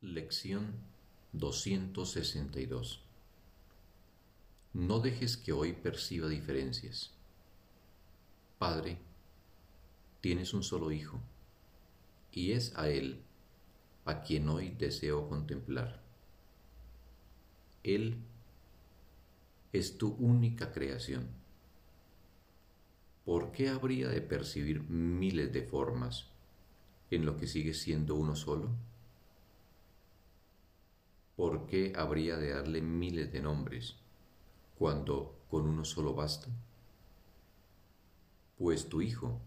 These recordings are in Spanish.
Lección 262 No dejes que hoy perciba diferencias. Padre, tienes un solo hijo, y es a él a quien hoy deseo contemplar. Él es tu única creación. ¿Por qué habría de percibir miles de formas en lo que sigue siendo uno solo? ¿Por qué habría de darle miles de nombres cuando con uno solo basta? Pues tu Hijo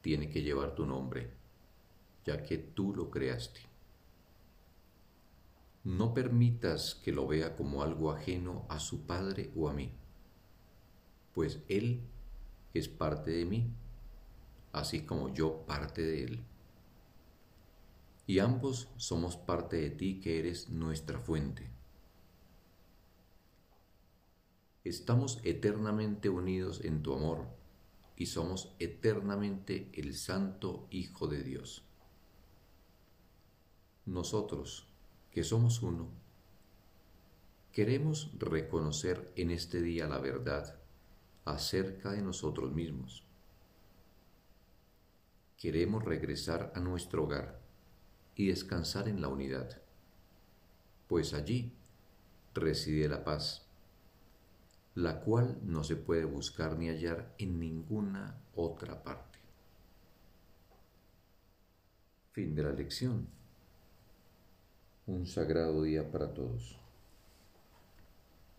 tiene que llevar tu nombre, ya que tú lo creaste. No permitas que lo vea como algo ajeno a su Padre o a mí, pues Él es parte de mí, así como yo parte de Él y ambos somos parte de ti que eres nuestra fuente. Estamos eternamente unidos en tu amor y somos eternamente el Santo Hijo de Dios. Nosotros, que somos uno, queremos reconocer en este día la verdad acerca de nosotros mismos. Queremos regresar a nuestro hogar y descansar en la unidad, pues allí reside la paz, la cual no se puede buscar ni hallar en ninguna otra parte. Fin de la lección. Un sagrado día para todos.